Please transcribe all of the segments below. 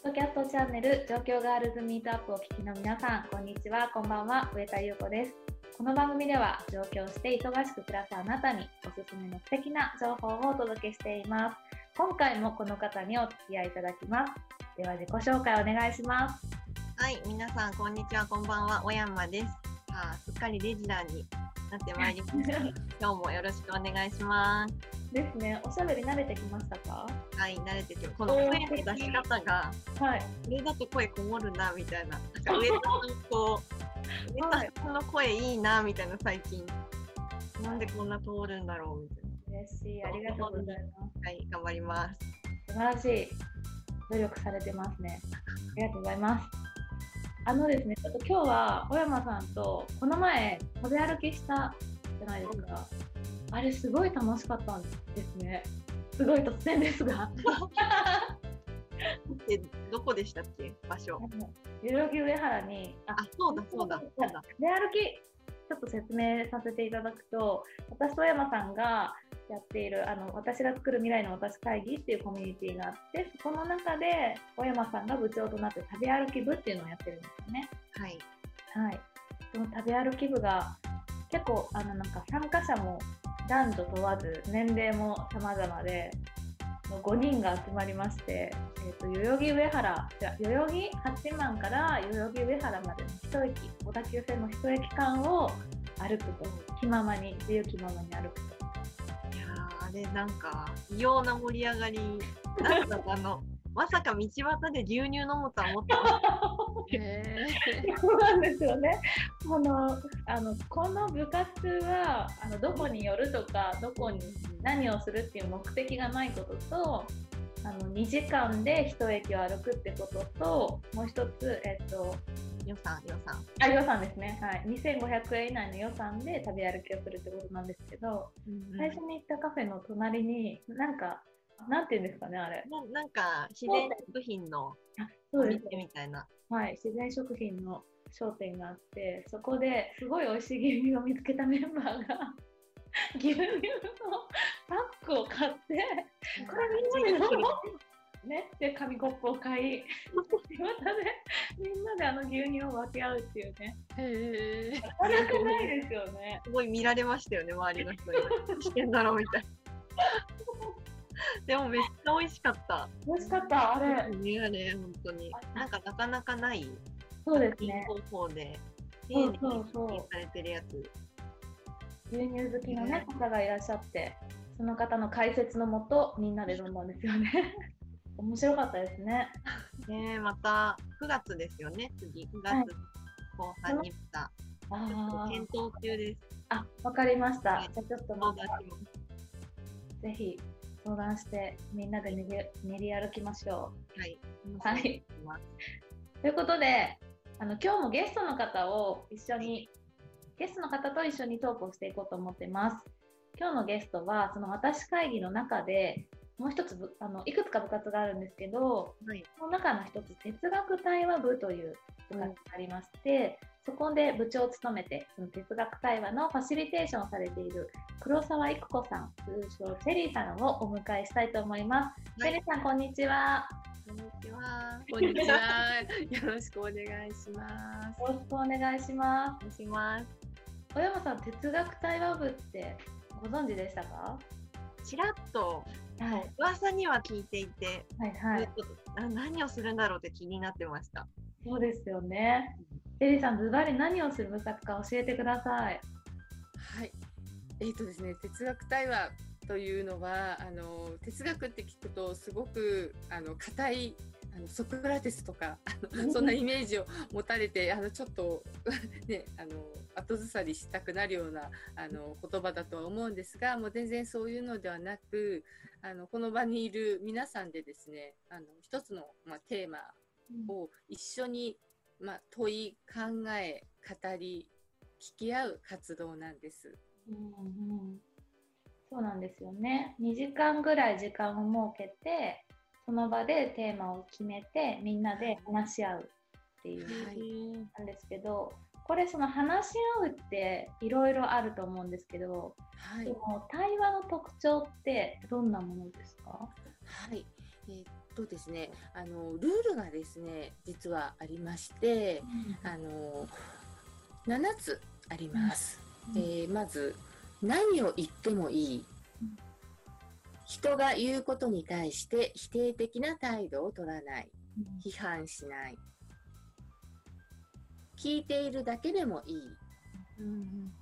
ッドキャストチャンネル状況ガールズミートアップをお聞きの皆さん、こんにちは、こんばんは、上田優子です。この番組では上京して忙しく暮らすあなたにおすすめの素敵な情報をお届けしています。今回もこの方にお付き合いいただきます。では自己紹介お願いします。はい、皆さん、こんにちは、こんばんは、小山です。さあ、すっかりレギュラーになってまいりました。今日もよろしくお願いします。ですね、おしゃべり慣れてきましたか？はい、慣れてて、この声の出し方が、はい。これだと声こもるな、みたいな。なんか上田さんこう、上田さんの声いいな、みたいな、最近。なんでこんな通るんだろう、みたい嬉しい、ありがとうございます。な。はい、頑張ります。素晴らしい。努力されてますね。ありがとうございます。あのですね、ちょっと今日は小山さんとこの前食べ歩きしたじゃないですか。あれすごい楽しかったんですね。すごい突然ですが。で、どこでしたっけ？場所。代々木上原に、ああ、そうだ、そうだ、そうだ。食べ歩きちょっと説明させていただくと私と山さんがやっているあの私が作る未来の私会議っていうコミュニティがあってそこの中で小山さんが部長となって食べ歩き部っていうのをやってるんですよね。はい。はい、その食べ歩き部が結構あのなんか参加者も男女問わず年齢も様々で5人が集まりまして、えー、と代々木上原じゃ代々木八幡から代々木上原までの一駅小田急線の一駅間を歩くと気ままに自由気ままに歩くと。いやーあれなんか異様な盛り上がりなんだかあのまさか道端で牛乳飲むとは思ってました。そうなんですよね。このあのこの部活はあのどこに寄るとかどこに何をするっていう目的がないこととあの2時間で一駅を歩くってことともう一つ、えっと、予算予算。あ予算ですね、はい、2500円以内の予算で食べ歩きをするってことなんですけど、最初に行ったカフェの隣になんかなんていうんですかねあれ。ななんか自然食品のあお店みたいな。はい、自然食品の商店があってそこですごい美味しい牛乳を見つけたメンバーが 牛乳のパックを買ってこれみんなで飲もうねで紙コップを買いまたでみんなであの牛乳を分け合うっていうね。へえ。なかなかないですよね。すごい見られましたよね周りの人に。何してんだろうみたいなでもめっちゃ美味しかった。美味しかったあれ。ねあれ本当に。なんかなかなかない。そうですね。方法で。そう丁寧にそう。そう設計されてるやつ。牛乳好きの、ね、方がいらっしゃってその方の解説のもとみんなで飲んだんですよね。面白かったですね。ねえまた9月ですよね。次9はい。月後半にまたちょっあーと検討中です。あわかりました、はいじゃあちょっと相また談しますぜひ相談してみんなで練り練り歩きましょはい。はいということであの今日もゲストの方を一緒にゲストの方と一緒にトークをしていこうと思ってます今日のゲストはその私会議の中でもう一つぶあのいくつか部活があるんですけどはい。その中の一つ哲学対話部という部活がありまして、そこで部長を務めてその哲学対話のファシリテーションをされている黒沢育子さん通称チェリーさんをお迎えしたいと思います。チェリーさんこんにちは。こんにちは。こんにちは。よろしくお願いします。よろしくお願いしまお願いします。す。小山さん哲学対話部ってご存知でしたか？ちらっとはい噂には聞いていて、はいはい。何をするんだろうって気になってました。そうですよね。チェリーさんズバリ何をする部活か教えてください。はい。えっ、とですね、哲学対話というのは、あの哲学って聞くとすごくあの硬い。あのソクラテスとかあの そんなイメージを持たれてあのちょっと ねあの後ずさりしたくなるようなあの言葉だとは思うんですがもう全然そういうのではなくあのこの場にいる皆さんでですねあの一つの、まあ、テーマを一緒に、まあ、問い考え語り聞き合う活動なんです。うんうん、そうなんですよね。2時間ぐらい時間を設けてその場でテーマを決めてみんなで話し合うっていうはい。なんですけどこれその話し合うっていろいろあると思うんですけど、はい。でも対話の特徴ってどんなものですか？はい。えーっとですね、あのルールがですね、実はありまして、あの7つあります。えーまず何を言ってもいいうん。人が言うことに対して否定的な態度を取らない。批判しない。聞いているだけでもいい。うん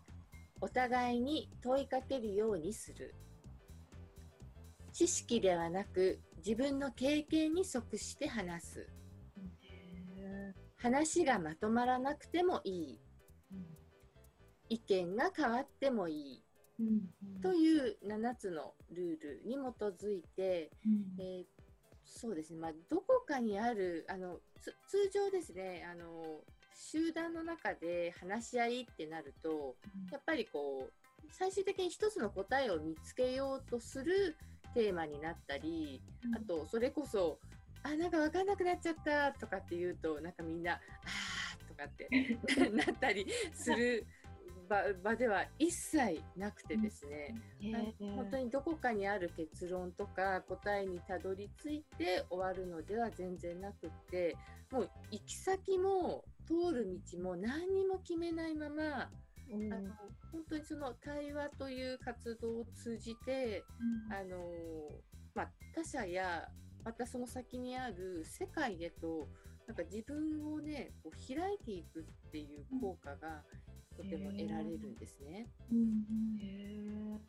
お互いに問いかけるようにする。知識ではなく自分の経験に即して話す。へ話がまとまらなくてもいい。意見が変わってもいい。ーうんという7つのルールに基づいて、うんえーそうですね、まあ、どこかにあるあのつ通常ですねあの集団の中で話し合いってなるとやっぱりこう最終的に一つの答えを見つけようとするテーマになったりあとそれこそ「あなんか分かんなくなっちゃった」とかって言うとなんかみんな「あー」とかって なったりする場場では一切なくてですね、はい本当にどこかにある結論とか答えにたどり着いて終わるのでは全然なくってもう行き先も通る道も何にも決めないまま、うん。あの本当にその対話という活動を通じてあのまあ、他者やまたその先にある世界へとなんか自分をねこう開いていくっていう効果がとても得られるんですね。うん。へ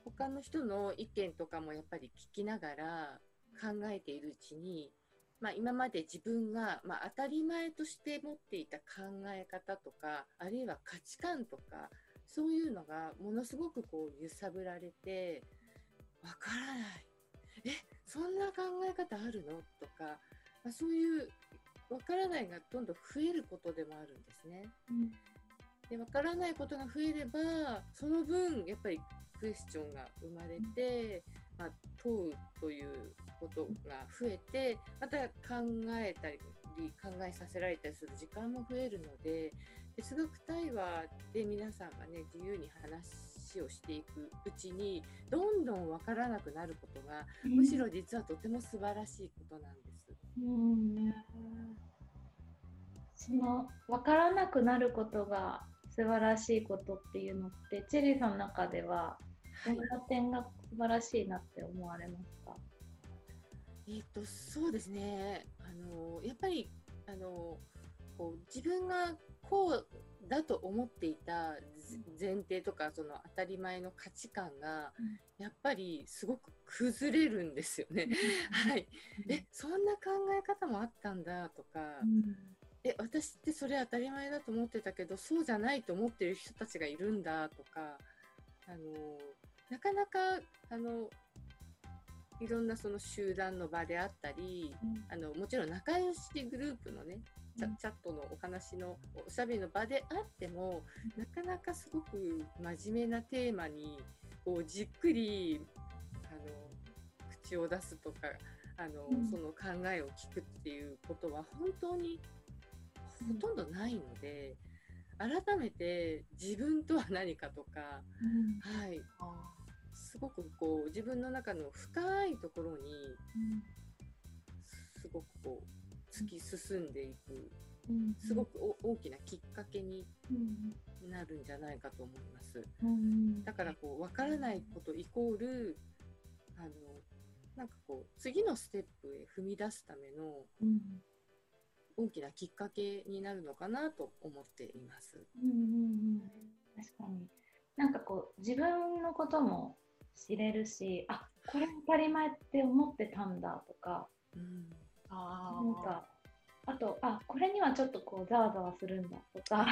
他の人の意見とかもやっぱり聞きながら考えているうちに、まあ、今まで自分が、まあ、当たり前として持っていた考え方とかあるいは価値観とかそういうのがものすごくこう揺さぶられてわからない。えそんな考え方あるの？とか、まあ、そういうわからないがどんどん増えることでもあるんですね。うん。で分からないことが増えればその分やっぱりクエスチョンが生まれて、まあ、問うということが増えてまた考えたり考えさせられたりする時間も増えるので哲学対話で皆さんがね自由に話をしていくうちにどんどん分からなくなることがむしろ実はとても素晴らしいことなんです。うんその分からなくなることが素晴らしいことっていうのってチェリーさんの中ではどんな点が素晴らしいなって思われますか、えー、とそうですね。あのやっぱりあのこう自分がこうだと思っていたぜ前提とかその当たり前の価値観がうん。やっぱりすごく崩れるんですよね。はい、えそんな考え方もあったんだとか、え私ってそれ当たり前だと思ってたけどそうじゃないと思ってる人たちがいるんだとか。あのなかなかあのいろんなその集団の場であったりあのもちろん仲良しグループのねチャチャットのお話のおしゃべりの場であってもなかなかすごく真面目なテーマにこうじっくりあの口を出すとかあの、うん。その考えを聞くっていうことは本当にほとんどないので改めて自分とは何かとか、はい、すごくこう自分の中の深いところにすごくこう突き進んでいくすごくお大きなきっかけになるんじゃないかと思います。だからこう分からないことイコールあのなんかこう次のステップへ踏み出すための大きなきっかけになるのかなと思っています。うんうんうん。確かに。なんかこう自分のことも知れるしあこれ当たり前って思ってたんだとかうんあなんかあとあこれにはちょっとこうざわざわするんだとか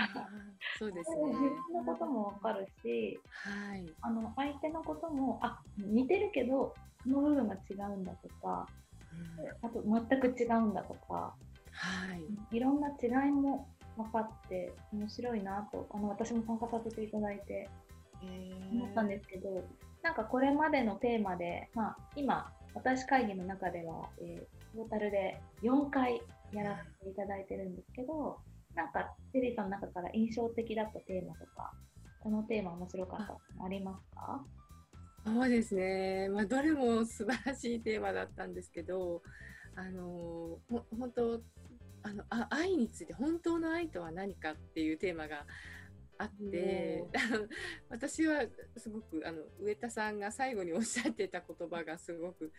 そうですね自。分のことも分かるしはい。あの相手のこともあ似てるけどこの部分が違うんだとかうんあと全く違うんだとかはい。いろんな違いも分かって面白いなとあの私も参加させていただいて思ったんですけど、なんかこれまでのテーマで、まあ、今私会議の中では、えートータルで4回やらせていただいてるんですけどなんかテリーさんの中から印象的だったテーマとかこのテーマ面白かったのありますか？そうですね。まあどれも素晴らしいテーマだったんですけど、あのほ本当あのあ愛について本当の愛とは何かっていうテーマがあって 私はすごくあの上田さんが最後におっしゃってた言葉がすごく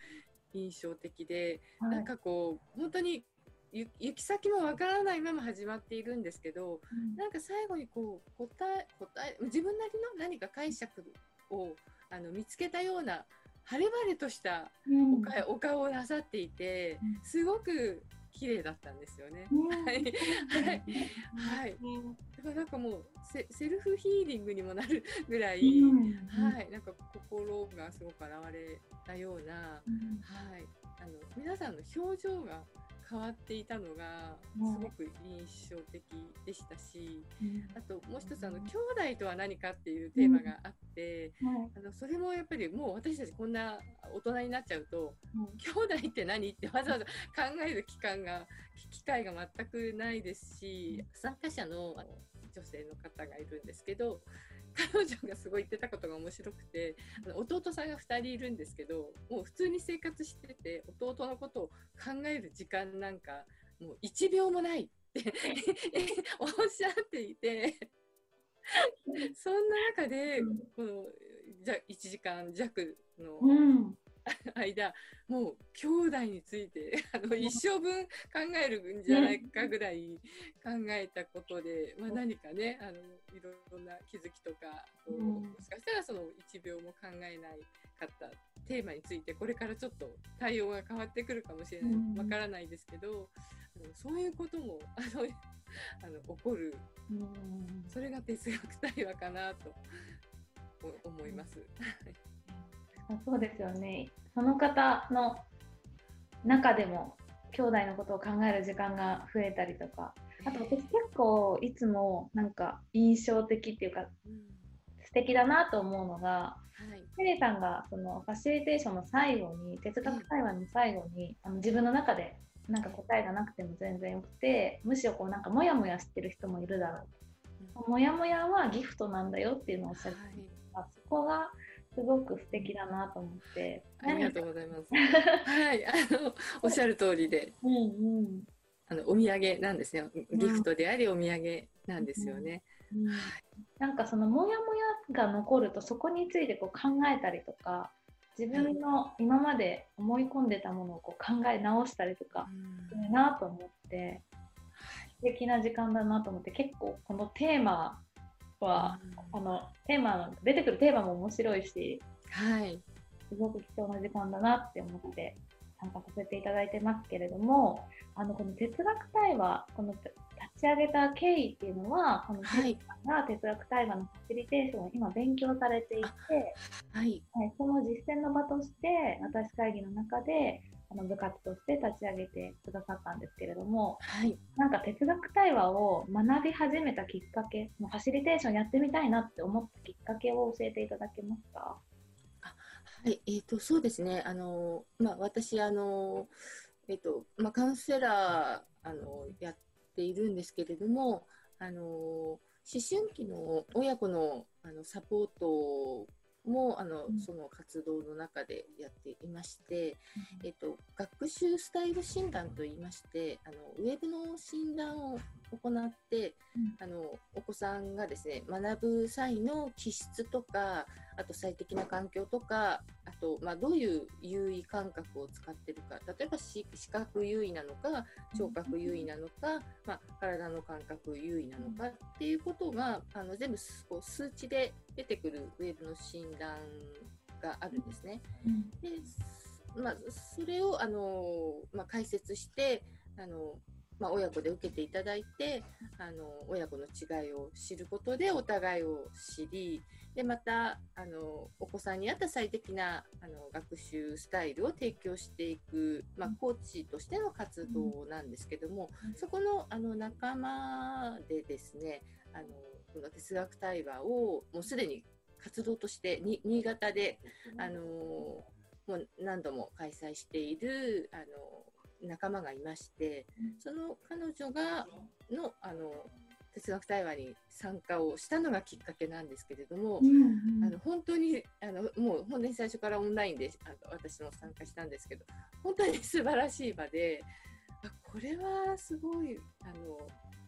印象的で、はい、なんかこう本当に行き先もわからないまま始まっているんですけど、うん、なんか最後にこう答え答え自分なりの何か解釈をあの見つけたような晴れ晴れとしたおか、うん、お顔をなさっていて、すごく綺麗だったんですよね。はい、はい、はい、だからなんかもうセセルフヒーリングにもなるぐらい、はい、なんか心がすごく現れたような、はい、あの皆さんの表情が変わっていたのがすごく印象的でしたし、あともう一つあの兄弟とは何かっていうテーマがあって、あのそれもやっぱりもう私たちこんな大人になっちゃうと、兄弟って何ってわざわざ考える期間が機会が全くないですし参加者の女性の方がいるんですけど彼女がすごい言ってたことが面白くて弟さんが2人いるんですけどもう普通に生活してて弟のことを考える時間なんかもう1秒もないっておっしゃっていてそんな中でこのじゃ1時間弱の間、もう兄弟について あの一生分考えるんじゃないかぐらい考えたことで、まあ、何かねあのいろんな気づきとかこうもしかしたらその1秒も考えないかったテーマについてこれからちょっと対応が変わってくるかもしれない。わからないですけど、あのそういうこともあのあの起こる、それが哲学対話かなと思います。そうですよね。その方の中でも兄弟のことを考える時間が増えたりとか、あと私結構いつもなんか印象的っていうか、素敵だなと思うのが、はい、リーさんがそのファシリテーションの最後に哲学対話の最後に、あの自分の中でなんか答えがなくても全然よくてむしろこうなんかモヤモヤしてる人もいるだろう、うん、モヤモヤはギフトなんだよっていうのをおっしゃって、はい、そこがすごく素敵だなと思って。ありがとうございます。はい、あの、おっしゃる通りで。うんうん。あの、お土産なんですよ。ギフトであり、お土産なんですよね。うんうん、なんかそのモヤモヤが残ると、そこについてこう考えたりとか。自分の今まで思い込んでたものをこう考え直したりとかするなと思って、素敵な時間だなと思って結構このテーマは、あのテーマの出てくるテーマも面白いし、はい、すごく貴重な時間だなって思って参加させていただいてますけれどもあのこの哲学対話この立ち上げた経緯っていうのはこの哲が哲学対話のファシリテーションを今勉強されていて、はい、はい、その実践の場として私会議の中であの部活として立ち上げてくださったんですけれども、はい、なんか哲学対話を学び始めたきっかけファシリテーションやってみたいなって思ったきっかけを教えていただけますか？はい、えーと、そうですね。あの、まあ、私あの、えーとまあ、カウンセラーあのやっているんですけれどもあの思春期の親子のあのサポートもあの、うん、その活動の中でやっていまして、うん、えっと、学習スタイル診断といいましてあのウェブの診断を行って、うん、あのお子さんがですね学ぶ際の気質とかあと最適な環境とかあと、まあ、どういう優位感覚を使ってるか。例えば視覚優位なのか聴覚優位なのか、まあ、体の感覚優位なのかっていうことがあの全部こう数値で出てくるウェブの診断があるんですね。でまあ、それをあの、まあ、解説してあのまあ、親子で受けていただいてあの親子の違いを知ることでお互いを知りでまたあのお子さんに合った最適なあの学習スタイルを提供していく、まあ、コーチとしての活動なんですけども、そこのあの仲間でですねあのこの哲学対話をもうすでに活動としてに新潟であのもう何度も開催しているあの仲間がいまして、その彼女がのあの哲学対話に参加をしたのがきっかけなんですけれども、うんあの本当にあのもう本当に最初からオンラインであの私も参加したんですけど本当に素晴らしい場であこれはすごいあの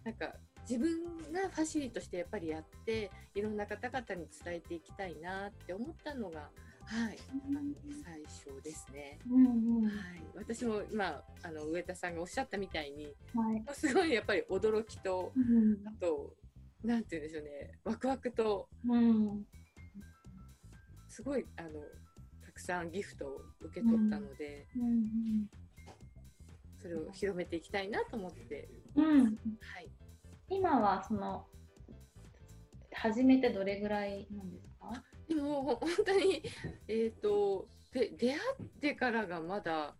なんか自分がファシリとしてやっぱりやっていろんな方々に伝えていきたいなって思ったのが、はい、最初ですね。うんうん。はい、私も、まあ、あの上田さんがおっしゃったみたいにはい。すごいやっぱり驚きとうん。あとなんて言うんでしょうね。ワクワクとうん。すごいあのたくさんギフトを受け取ったので、うん。それを広めていきたいなと思って、うん。うんはい、今はその始めてどれぐらいなんですか？でもほ本当にえっ、とで出会ってからがまだ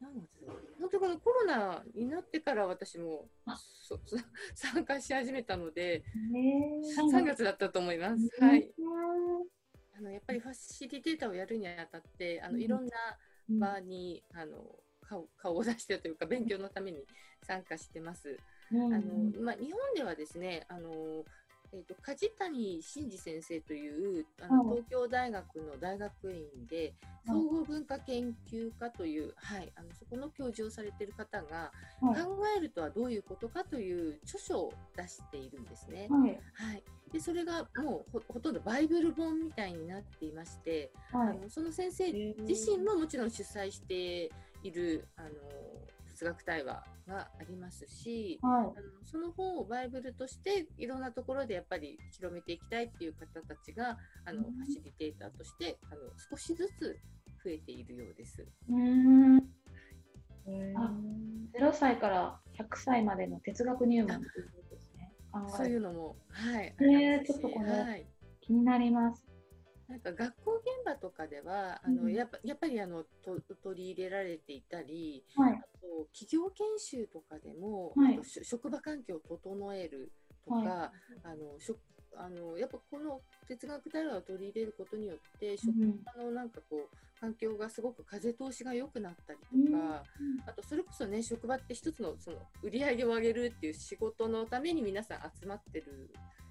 何月だ本当にこのコロナになってから私もあ。そそ 参加し始めたのでね3月だったと思います。うん。はい。あのやっぱりファシリテーターをやるにあたってあのうん。いろんなうん。場に、あの顔顔を出してというか勉強のために参加してます。うん。あのまあ、日本ではですねあの、えー、と梶谷真嗣先生というあのはい。東京大学の大学院ではい。総合文化研究科という、はい、あのそこの教授をされている方がはい。考えるとはどういうことかという著書を出しているんですね。はい。はい、でそれがもうほほとんどバイブル本みたいになっていまして、はい。あのその先生自身ももちろん主催しているあの哲学対話がありますし、はいあのその本をバイブルとしていろんなところでやっぱり広めていきたいっていう方たちがあの、うんファシリテーターとしてあの少しずつ増えているようです。うーんへーあ0歳から100歳までの哲学入門ということですね。そういうのも、はい、えーちょっとこれはい、気になります。なんか学校現場とかではあの、うんやっぱやっぱりあのと取り入れられていたり、はい。あと企業研修とかでも、はい。あとし職場環境を整えるとか、はあのしょあのやっぱこの哲学対話を取り入れることによって、う職ん。場のなんかこう環境がすごく風通しが良くなったりうんとか、あとそれこそね職場って一つのその売り上げを上げるっていう仕事のために皆さん集まってる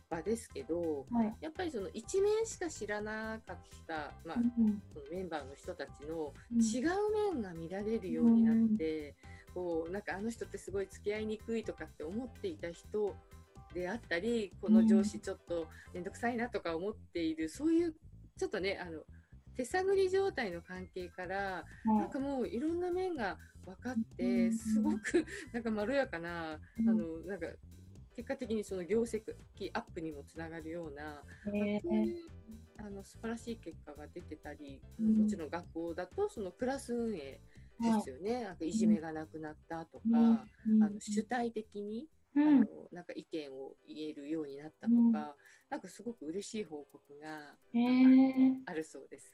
場ですけど、はい。やっぱりその一面しか知らなかった、まあうんそのメンバーの人たちのうん。違う面が見られるようになって、こうなんかあの人ってすごい付き合いにくいとかって思っていた人であったりこの上司ちょっと面倒くさいなとか思っている、そういうちょっとねあの手探り状態の関係からはなんかもういろんな面が分かっうんてすごくなんかまろやかな、うん。あのなんか結果的にその業績アップにもつながるような、い。えそういうあの素晴らしい結果が出てたり、うん。もちろん学校だとそのクラス運営ではいすよね、なんかいじめがなくなったとか、うん。うん。あの主体的に、うん。あのなんか意見を言えるようになったとか、うん。なんかすごく嬉しい報告がえー。あるそうです。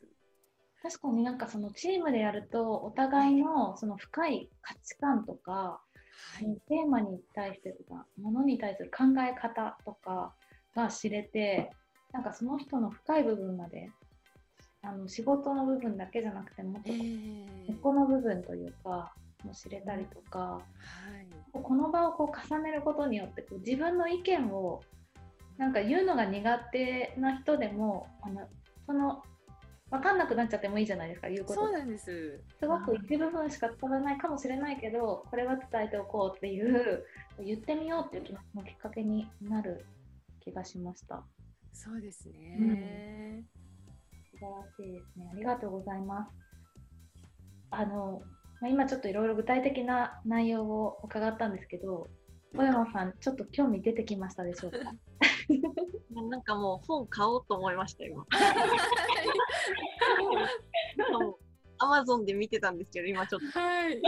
確かになんかそのチームでやるとお互いのその深い価値観とか、はい、テーマに対してとかものに対する考え方とかが知れてなんかその人の深い部分まであの仕事の部分だけじゃなくてもっとえー根っこの部分というかも知れたりとか、はい。この場をこう重ねることによってこう自分の意見をなんか言うのが苦手な人でもあのその分かんなくなっちゃってもいいじゃないですか言うこと。そうなんです。すごく一部分しか伝わらないかもしれないけどこれは伝えておこうっていう言ってみようっていう気持ちのきっかけになる気がしました。そうですね。素晴らしいですね。ありがとうございます。あのまあ今ちょっといろいろ具体的な内容を伺ったんですけど小山さんちょっと興味出てきましたでしょうか？なんかもう本買おうと思いました、今。アマゾンで見てたんですけど、今ちょっはい。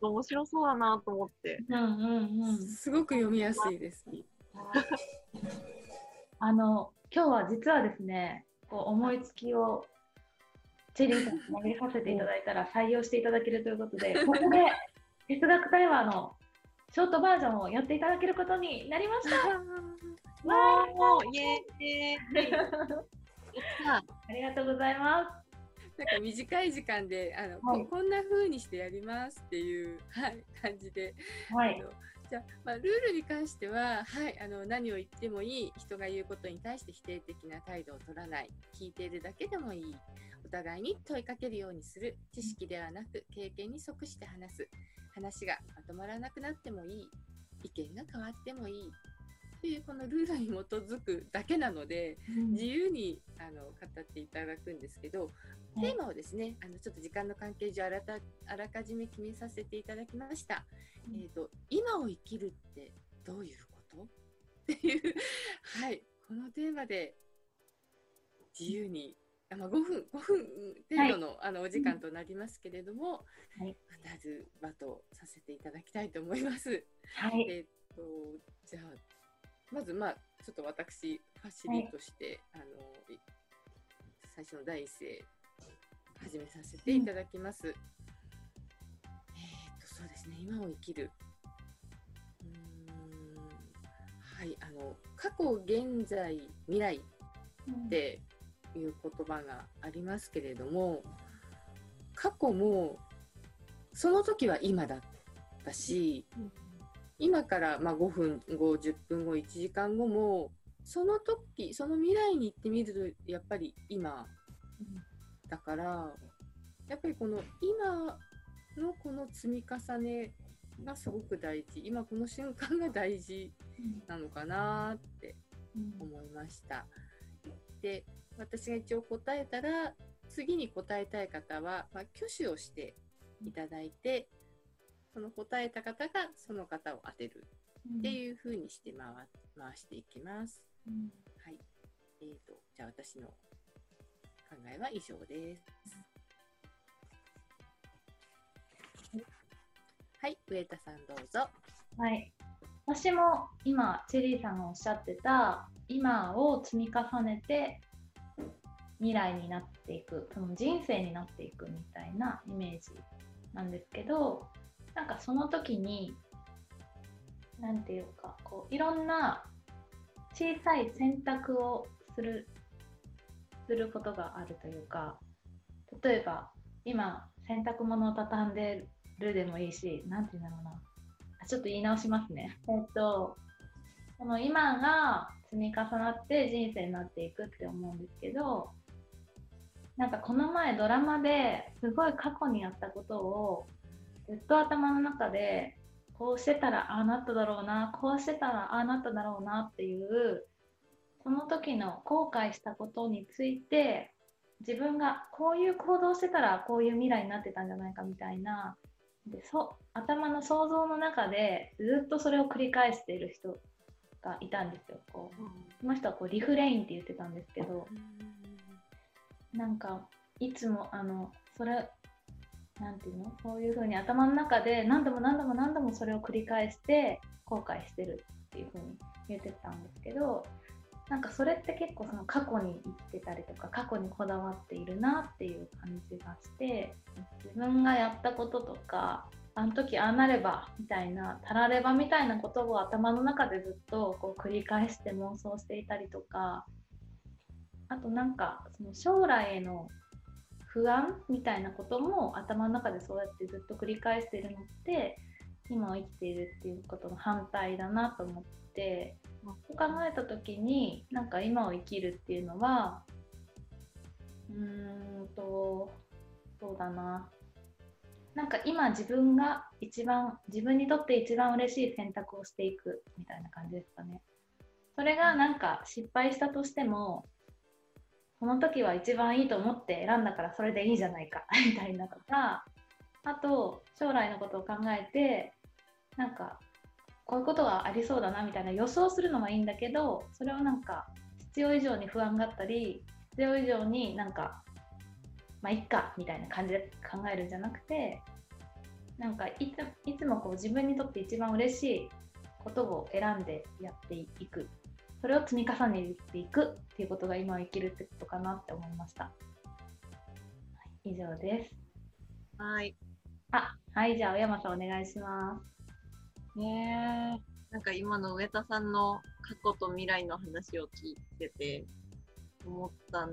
と面白そうだなと思って。うんうんうんすごく読みやすいです。あの今日は実はですねこう思いつきをチェリーさんに投げさせていただいたら採用していただけるということでここで哲学対話のショートバージョンをやっていただけることになりました。わおーイエーイありがとうございまなんか短い時間であの、はい。ここんな風にしてやりますっていう、はい、感じで、す。はい。あのじゃあ、まあ、ルールに関しては、はい、あの何を言ってもいい人が言うことに対して否定的な態度を取らない。聞いているだけでもいい。お互いに問いかけるようにする。知識ではなく経験に即して話す。話がまとまらなくなってもいい。意見が変わってもいいっていうこのルールに基づくだけなので、自由にあの語っていただくんですけど、テーマをですねあのちょっと時間の関係上あらたあらかじめ決めさせていただきました。えーと、今を生きるってどういうこと？っていうはいこのテーマで自由にあまあ、5分5分程度のはい、あのお時間となりますけれども、はい、まずバトさせていただきたいと思います。はい、えっ、とじゃあまずまあちょっと私ファシリとして、はい、あの最初の第一声始めさせていただきます。うん、えっ、とそうですね。今を生きる。はい、あの過去、現在、未来っていう言葉がありますけれども過去もその時は今だったし、今からま5分後10分後1時間後もその時その未来に行ってみるとやっぱり今だからやっぱりこの今のこの積み重ねがすごく大事今この瞬間が大事なのかなって思いました。で私が一応答えたら次に答えたい方は、まあ、挙手をしていただいてその答えた方がその方を当てるっていう風にして回回していきます。うん、はい。えーと、じゃあ私の考えは以上です。はい、上田さんどうぞ。はい。私も今、チェリーさんがおっしゃってた、今を積み重ねて未来になっていくその人生になっていくみたいなイメージなんですけどなんかその時に何て言うかこういろんな小さい選択をするすることがあるというか例えば今洗濯物を畳んでるでもいいし何て言うんだろうなちょっと言い直しますね。えっとこの今が積み重なって人生になっていくって思うんですけどなんかこの前ドラマですごい過去にやったことをずっと頭の中でこうしてたらああなっただろうなこうしてたらああなっただろうなっていうその時の後悔したことについて自分がこういう行動してたらこういう未来になってたんじゃないかみたいなでそ頭の想像の中でずっとそれを繰り返している人がいたんですよ。こうその人はこうリフレインって言ってたんですけど、なんかいつもあのそれなんていうの？そういう風に頭の中で何度も何度も何度もそれを繰り返して後悔してるっていう風に言ってたんですけどなんかそれって結構その過去に生きてたりとか過去にこだわっているなっていう感じがして自分がやったこととかあの時ああなればみたいなたらればみたいなことを頭の中でずっとこう繰り返して妄想していたりとかあとなんかその将来への不安みたいなことも頭の中でそうやってずっと繰り返しているのって今を生きているっていうことの反対だなと思ってそう考えた時になんか今を生きるっていうのはうーんとそうだななんか今自分が一番自分にとって一番嬉しい選択をしていくみたいな感じですかね。それがなんか失敗したとしてもこの時は一番いいと思って選んだからそれでいいじゃないか みたいなとかあと将来のことを考えてなんかこういうことがありそうだなみたいな予想するのはいいんだけどそれをなんか必要以上に不安があったり必要以上になんかまあいっかみたいな感じで考えるんじゃなくてなんかいつもこう自分にとって一番嬉しいことを選んでやっていく。それを積み重ねていくっていうことが今を生きるってことかなって思いました。はい、以上です。はい。あ、はい、じゃあ、小山さんお願いします。ねなんか今の上田さんの過去と未来の話を聞いてて、思ったん、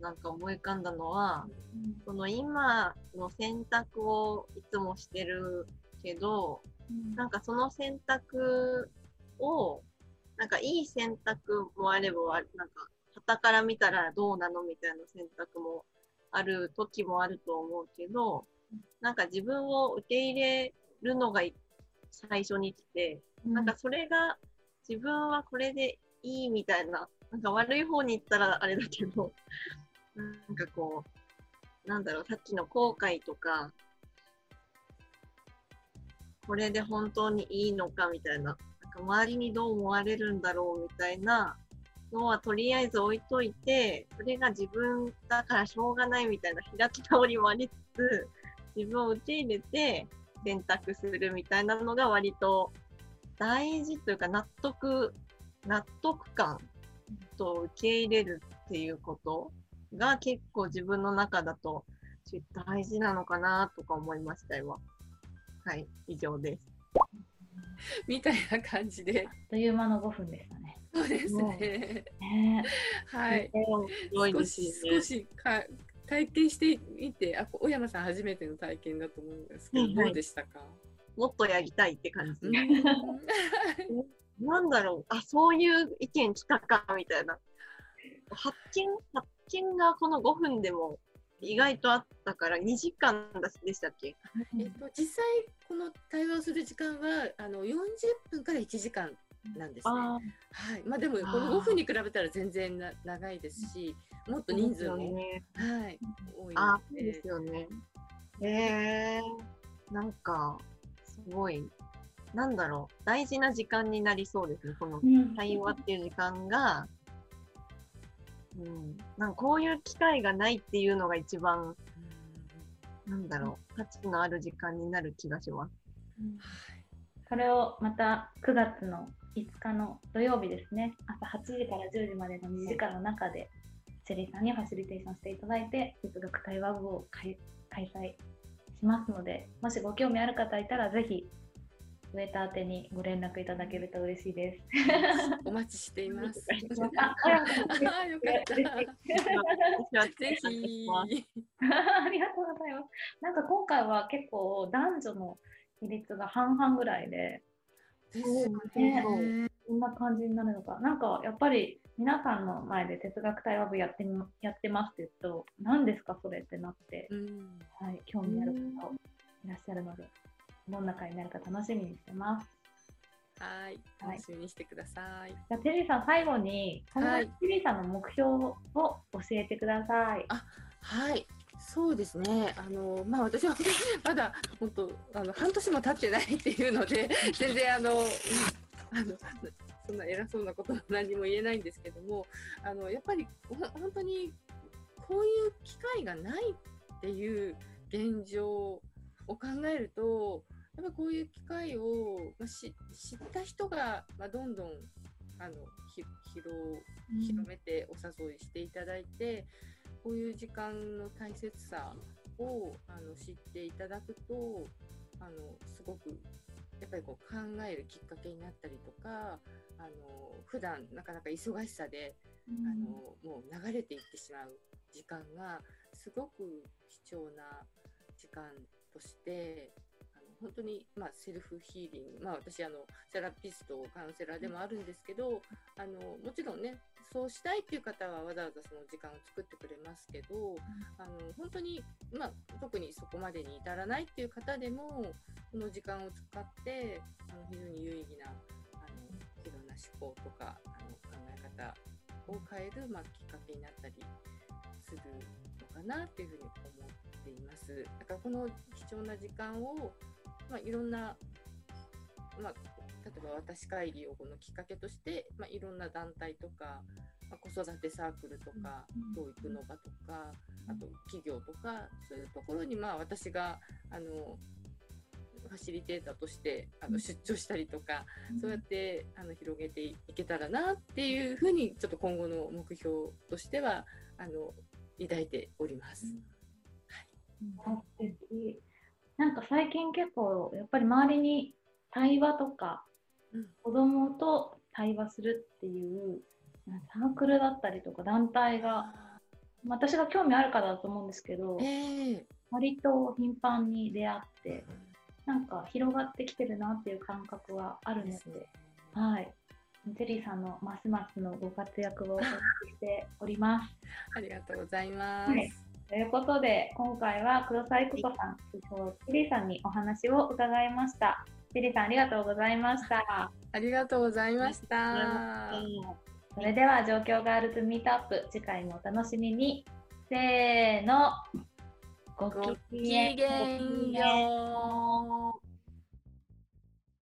なんか思い浮かんだのは、うん、その今の選択をいつもしてるけど、なんかその選択を、なんかいい選択もあれば、なんか、旗から見たらどうなのみたいな選択もある時もあると思うけど、なんか自分を受け入れるのが最初に来て、なんかそれが自分はこれでいいみたいな、なんか悪い方に行ったらあれだけど、なんかこう、なんだろう、さっきの後悔とか、これで本当にいいのかみたいな、か周りにどう思われるんだろうみたいなのはとりあえず置いといて、それが自分だからしょうがないみたいな開き直りもありつつ、自分を受け入れて選択するみたいなのが割と大事というか納得、納得感と受け入れるっていうことが結構自分の中だと大事なのかなとか思いましたよ。はい、以上です。みたいな感じで。あっという間の5分でしたね。そうですね。ねはい。少し少。しか体験してみて、あ、小山さん初めての体験だと思うんですけど、はいはいどうでしたか？もっとやりたいって感じ。うん なんだろう、あ、そういう意見来たか、みたいな。発見、発見がこの5分でも意外とあったから、2時間だでしたっけ？えっと、実際この対話をする時間はあの40分から1時間なんですね。あはい。まあでもこの5分に比べたら全然な長いですし、もっと人数も、ね。はい多いあの、そうでですよね。へえー、なんか、すごい、なんだろう、大事な時間になりそうですね、このうん。対話っていう時間が、うん、なんかこういう機会がないっていうのが一番、なんだろう、価値のある時間になる気がします。うん。これをまた9月の5日の土曜日ですね、朝8時から10時までの2時間の中で、シェリーさんにファシリテーションしていただいて、哲学対話部を開開催しますので、もしご興味ある方いたら、ぜひ、ウェーター宛てにご連絡いただけると嬉しいです。お待ちしています。あ、よかった。ぜひ。ありがとうございます。なんか今回は結構男女の比率が半々ぐらいで、ですねね。こんな感じになるのか。なんかやっぱり皆さんの前で哲学対話部やってみやってますって言うと、何ですかそれってなって、うん。はい、興味ある方いらっしゃるので、どんな会になるか楽しみにしてます。はい。楽しみにしてください。じゃあ、テリーさん、最後に、このはいテリーさんの目標を教えてください。はい。そうですね。あの、まあ、私は まだ本当、あの、半年も経ってないっていうので、全然あの、うんあの、そんな偉そうなことは何も言えないんですけども、あの、やっぱり、ほ本当に、こういう機会がないっていう現状を考えると、やっぱこういう機会を、まあ、し知った人が、まあ、どんどん、あの、ひ広広めてお誘いしていただいて、こういう時間の大切さをあの知っていただくとあのすごくやっぱりこう考えるきっかけになったりとかあの普段なかなか忙しさでうん。あのもう流れていってしまう時間がすごく貴重な時間としてあの本当に、まあ、セルフヒーリング、まあ、私あのセラピストカウンセラーでもあるんですけどあのもちろんねそうしたいっていう方はわざわざその時間を作ってくれますけど、あの本当に、まあ、特にそこまでに至らないっていう方でもこの時間を使ってあの非常に有意義なあのいろんな思考とかあの考え方を変える、まあ、きっかけになったりするのかなっていうふうに思っています。だからこの貴重な時間を、まあ、いろんな、まあ、例えば私会議をこのきっかけとして、まあ、いろんな団体とか、まあ、子育てサークルとかうん教育の場とかあと企業とかそういうところにまあ私があのファシリテーターとしてあの出張したりとかそうやってあの広げていけたらなっていうふうにちょっと今後の目標としてはあの抱いております。うん素敵なんか最近結構やっぱり周りに対話とか、うん子供と対話するっていうサークルだったりとか団体がまあ私が興味あるからだと思うんですけどええ割と頻繁に出会ってなんか広がってきてるなっていう感覚はあるので、で。はい。ジェリーさんのますますのご活躍をお待ちしております。ありがとうございます。はいということで、今回は黒沢育子さん、そしてジェリーさんにお話を伺いました。ジェリーさん、ありがとうございました。ありがとうございました。それでは、状況ガールズミートアップ、次回もお楽しみに。せーの、ごごきげんよう。